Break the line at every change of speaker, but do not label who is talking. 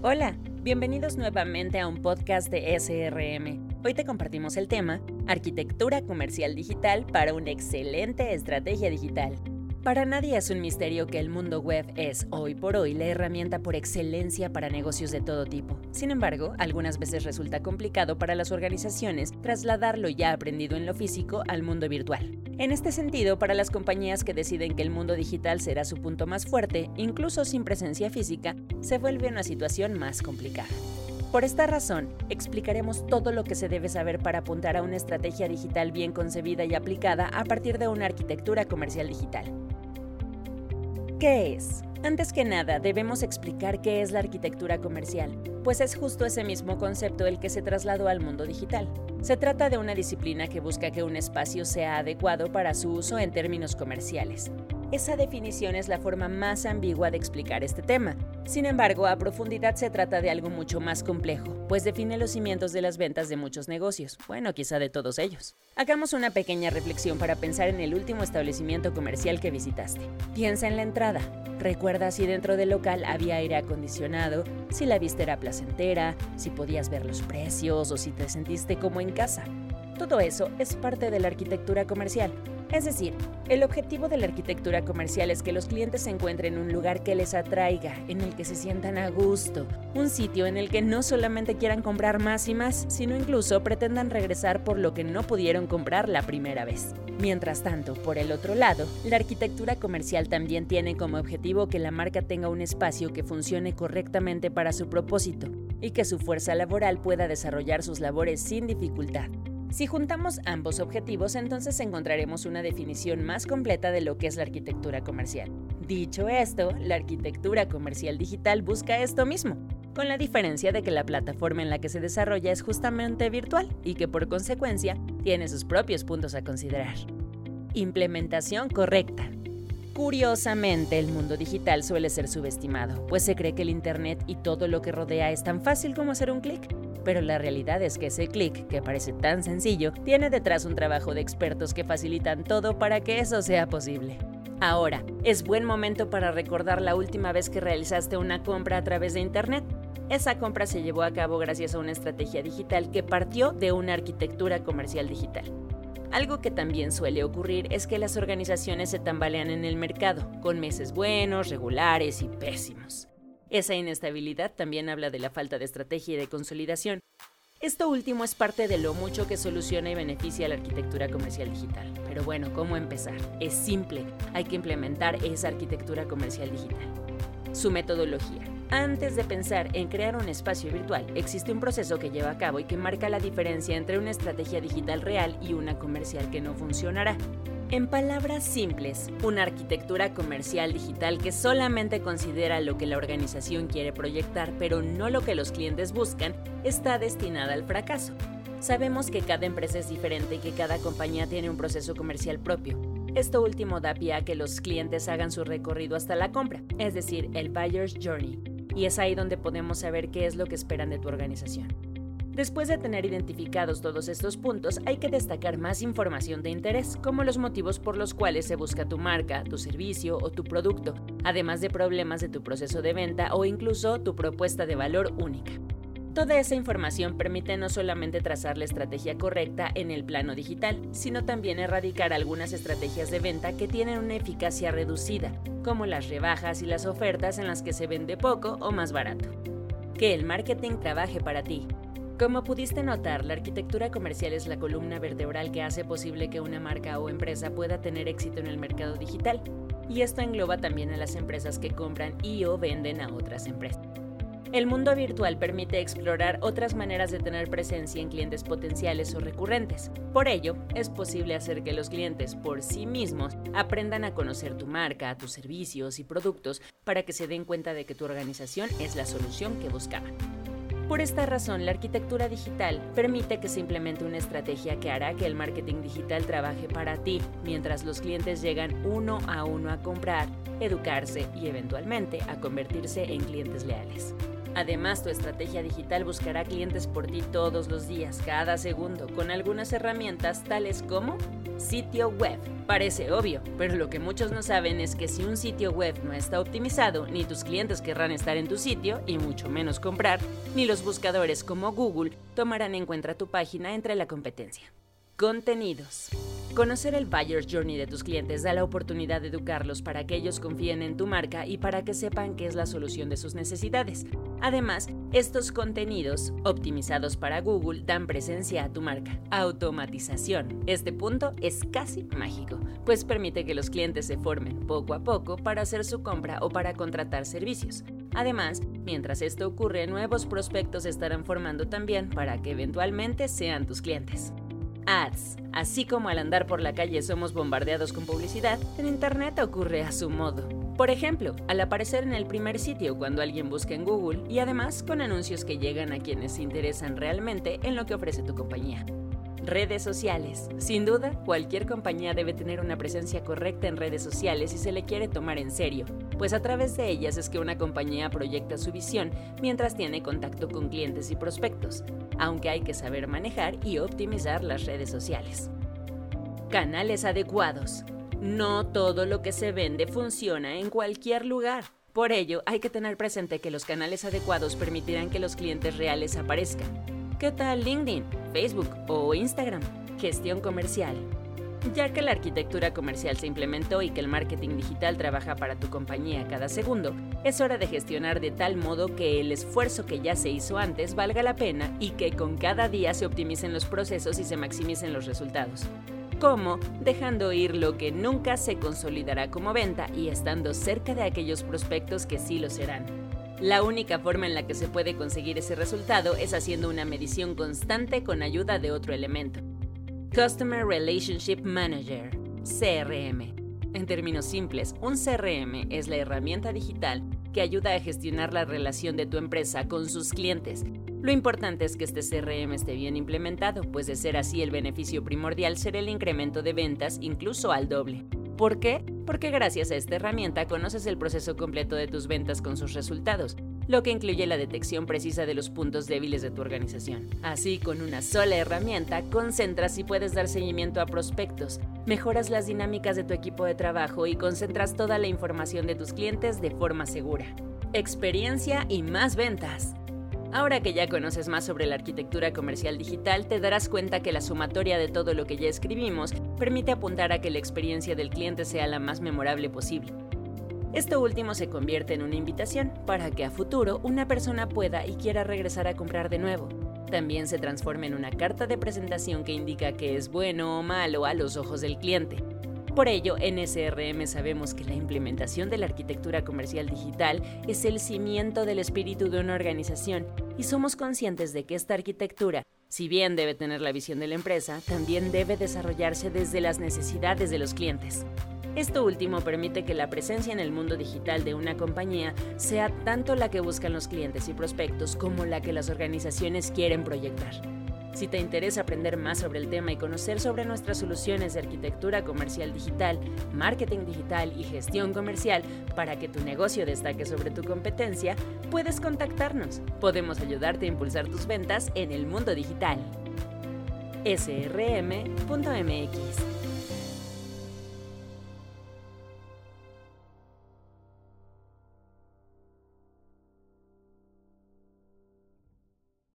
Hola, bienvenidos nuevamente a un podcast de SRM. Hoy te compartimos el tema Arquitectura Comercial Digital para una excelente estrategia digital. Para nadie es un misterio que el mundo web es, hoy por hoy, la herramienta por excelencia para negocios de todo tipo. Sin embargo, algunas veces resulta complicado para las organizaciones trasladar lo ya aprendido en lo físico al mundo virtual. En este sentido, para las compañías que deciden que el mundo digital será su punto más fuerte, incluso sin presencia física, se vuelve una situación más complicada. Por esta razón, explicaremos todo lo que se debe saber para apuntar a una estrategia digital bien concebida y aplicada a partir de una arquitectura comercial digital. ¿Qué es? Antes que nada, debemos explicar qué es la arquitectura comercial, pues es justo ese mismo concepto el que se trasladó al mundo digital. Se trata de una disciplina que busca que un espacio sea adecuado para su uso en términos comerciales, esa definición es la forma más ambigua de explicar este tema. Sin embargo, a profundidad se trata de algo mucho más complejo, pues define los cimientos de las ventas de muchos negocios, bueno, quizá de todos ellos. Hagamos una pequeña reflexión para pensar en el último establecimiento comercial que visitaste. Piensa en la entrada. Recuerda si dentro del local había aire acondicionado, si la vista era placentera, si podías ver los precios o si te sentiste como en casa. Todo eso es parte de la arquitectura comercial. Es decir, el objetivo de la arquitectura comercial es que los clientes se encuentren un lugar que les atraiga, en el que se sientan a gusto, un sitio en el que no solamente quieran comprar más y más, sino incluso pretendan regresar por lo que no pudieron comprar la primera vez. Mientras tanto, por el otro lado, la arquitectura comercial también tiene como objetivo que la marca tenga un espacio que funcione correctamente para su propósito y que su fuerza laboral pueda desarrollar sus labores sin dificultad. Si juntamos ambos objetivos, entonces encontraremos una definición más completa de lo que es la arquitectura comercial. Dicho esto, la arquitectura comercial digital busca esto mismo, con la diferencia de que la plataforma en la que se desarrolla es justamente virtual y que por consecuencia tiene sus propios puntos a considerar. Implementación correcta. Curiosamente, el mundo digital suele ser subestimado, pues se cree que el Internet y todo lo que rodea es tan fácil como hacer un clic pero la realidad es que ese clic, que parece tan sencillo, tiene detrás un trabajo de expertos que facilitan todo para que eso sea posible. Ahora, es buen momento para recordar la última vez que realizaste una compra a través de Internet. Esa compra se llevó a cabo gracias a una estrategia digital que partió de una arquitectura comercial digital. Algo que también suele ocurrir es que las organizaciones se tambalean en el mercado, con meses buenos, regulares y pésimos. Esa inestabilidad también habla de la falta de estrategia y de consolidación. Esto último es parte de lo mucho que soluciona y beneficia la arquitectura comercial digital. Pero bueno, ¿cómo empezar? Es simple, hay que implementar esa arquitectura comercial digital. Su metodología. Antes de pensar en crear un espacio virtual, existe un proceso que lleva a cabo y que marca la diferencia entre una estrategia digital real y una comercial que no funcionará. En palabras simples, una arquitectura comercial digital que solamente considera lo que la organización quiere proyectar, pero no lo que los clientes buscan, está destinada al fracaso. Sabemos que cada empresa es diferente y que cada compañía tiene un proceso comercial propio. Esto último da pie a que los clientes hagan su recorrido hasta la compra, es decir, el buyer's journey. Y es ahí donde podemos saber qué es lo que esperan de tu organización. Después de tener identificados todos estos puntos, hay que destacar más información de interés, como los motivos por los cuales se busca tu marca, tu servicio o tu producto, además de problemas de tu proceso de venta o incluso tu propuesta de valor única. Toda esa información permite no solamente trazar la estrategia correcta en el plano digital, sino también erradicar algunas estrategias de venta que tienen una eficacia reducida, como las rebajas y las ofertas en las que se vende poco o más barato. Que el marketing trabaje para ti. Como pudiste notar, la arquitectura comercial es la columna vertebral que hace posible que una marca o empresa pueda tener éxito en el mercado digital. Y esto engloba también a las empresas que compran y o venden a otras empresas. El mundo virtual permite explorar otras maneras de tener presencia en clientes potenciales o recurrentes. Por ello, es posible hacer que los clientes por sí mismos aprendan a conocer tu marca, tus servicios y productos para que se den cuenta de que tu organización es la solución que buscaban. Por esta razón, la arquitectura digital permite que se implemente una estrategia que hará que el marketing digital trabaje para ti, mientras los clientes llegan uno a uno a comprar, educarse y eventualmente a convertirse en clientes leales. Además, tu estrategia digital buscará clientes por ti todos los días, cada segundo, con algunas herramientas tales como sitio web. Parece obvio, pero lo que muchos no saben es que si un sitio web no está optimizado, ni tus clientes querrán estar en tu sitio, y mucho menos comprar, ni los buscadores como Google tomarán en cuenta tu página entre la competencia. Contenidos. Conocer el Buyer Journey de tus clientes da la oportunidad de educarlos para que ellos confíen en tu marca y para que sepan que es la solución de sus necesidades. Además, estos contenidos, optimizados para Google, dan presencia a tu marca. Automatización. Este punto es casi mágico, pues permite que los clientes se formen poco a poco para hacer su compra o para contratar servicios. Además, mientras esto ocurre, nuevos prospectos estarán formando también para que eventualmente sean tus clientes ads. Así como al andar por la calle somos bombardeados con publicidad, en Internet ocurre a su modo. Por ejemplo, al aparecer en el primer sitio cuando alguien busca en Google y además con anuncios que llegan a quienes se interesan realmente en lo que ofrece tu compañía. Redes sociales. Sin duda, cualquier compañía debe tener una presencia correcta en redes sociales si se le quiere tomar en serio, pues a través de ellas es que una compañía proyecta su visión mientras tiene contacto con clientes y prospectos, aunque hay que saber manejar y optimizar las redes sociales. Canales adecuados. No todo lo que se vende funciona en cualquier lugar. Por ello, hay que tener presente que los canales adecuados permitirán que los clientes reales aparezcan ¿Qué tal LinkedIn, Facebook o Instagram? Gestión comercial. Ya que la arquitectura comercial se implementó y que el marketing digital trabaja para tu compañía cada segundo, es hora de gestionar de tal modo que el esfuerzo que ya se hizo antes valga la pena y que con cada día se optimicen los procesos y se maximicen los resultados. ¿Cómo? Dejando ir lo que nunca se consolidará como venta y estando cerca de aquellos prospectos que sí lo serán. La única forma en la que se puede conseguir ese resultado es haciendo una medición constante con ayuda de otro elemento. Customer Relationship Manager, CRM. En términos simples, un CRM es la herramienta digital que ayuda a gestionar la relación de tu empresa con sus clientes. Lo importante es que este CRM esté bien implementado, pues de ser así el beneficio primordial será el incremento de ventas incluso al doble. ¿Por qué? Porque gracias a esta herramienta conoces el proceso completo de tus ventas con sus resultados, lo que incluye la detección precisa de los puntos débiles de tu organización. Así, con una sola herramienta, concentras y puedes dar seguimiento a prospectos, mejoras las dinámicas de tu equipo de trabajo y concentras toda la información de tus clientes de forma segura. Experiencia y más ventas. Ahora que ya conoces más sobre la arquitectura comercial digital, te darás cuenta que la sumatoria de todo lo que ya escribimos permite apuntar a que la experiencia del cliente sea la más memorable posible. Esto último se convierte en una invitación para que a futuro una persona pueda y quiera regresar a comprar de nuevo. También se transforma en una carta de presentación que indica que es bueno o malo a los ojos del cliente. Por ello, en SRM sabemos que la implementación de la arquitectura comercial digital es el cimiento del espíritu de una organización y somos conscientes de que esta arquitectura, si bien debe tener la visión de la empresa, también debe desarrollarse desde las necesidades de los clientes. Esto último permite que la presencia en el mundo digital de una compañía sea tanto la que buscan los clientes y prospectos como la que las organizaciones quieren proyectar. Si te interesa aprender más sobre el tema y conocer sobre nuestras soluciones de arquitectura comercial digital, marketing digital y gestión comercial para que tu negocio destaque sobre tu competencia, puedes contactarnos. Podemos ayudarte a impulsar tus ventas en el mundo digital. srm.mx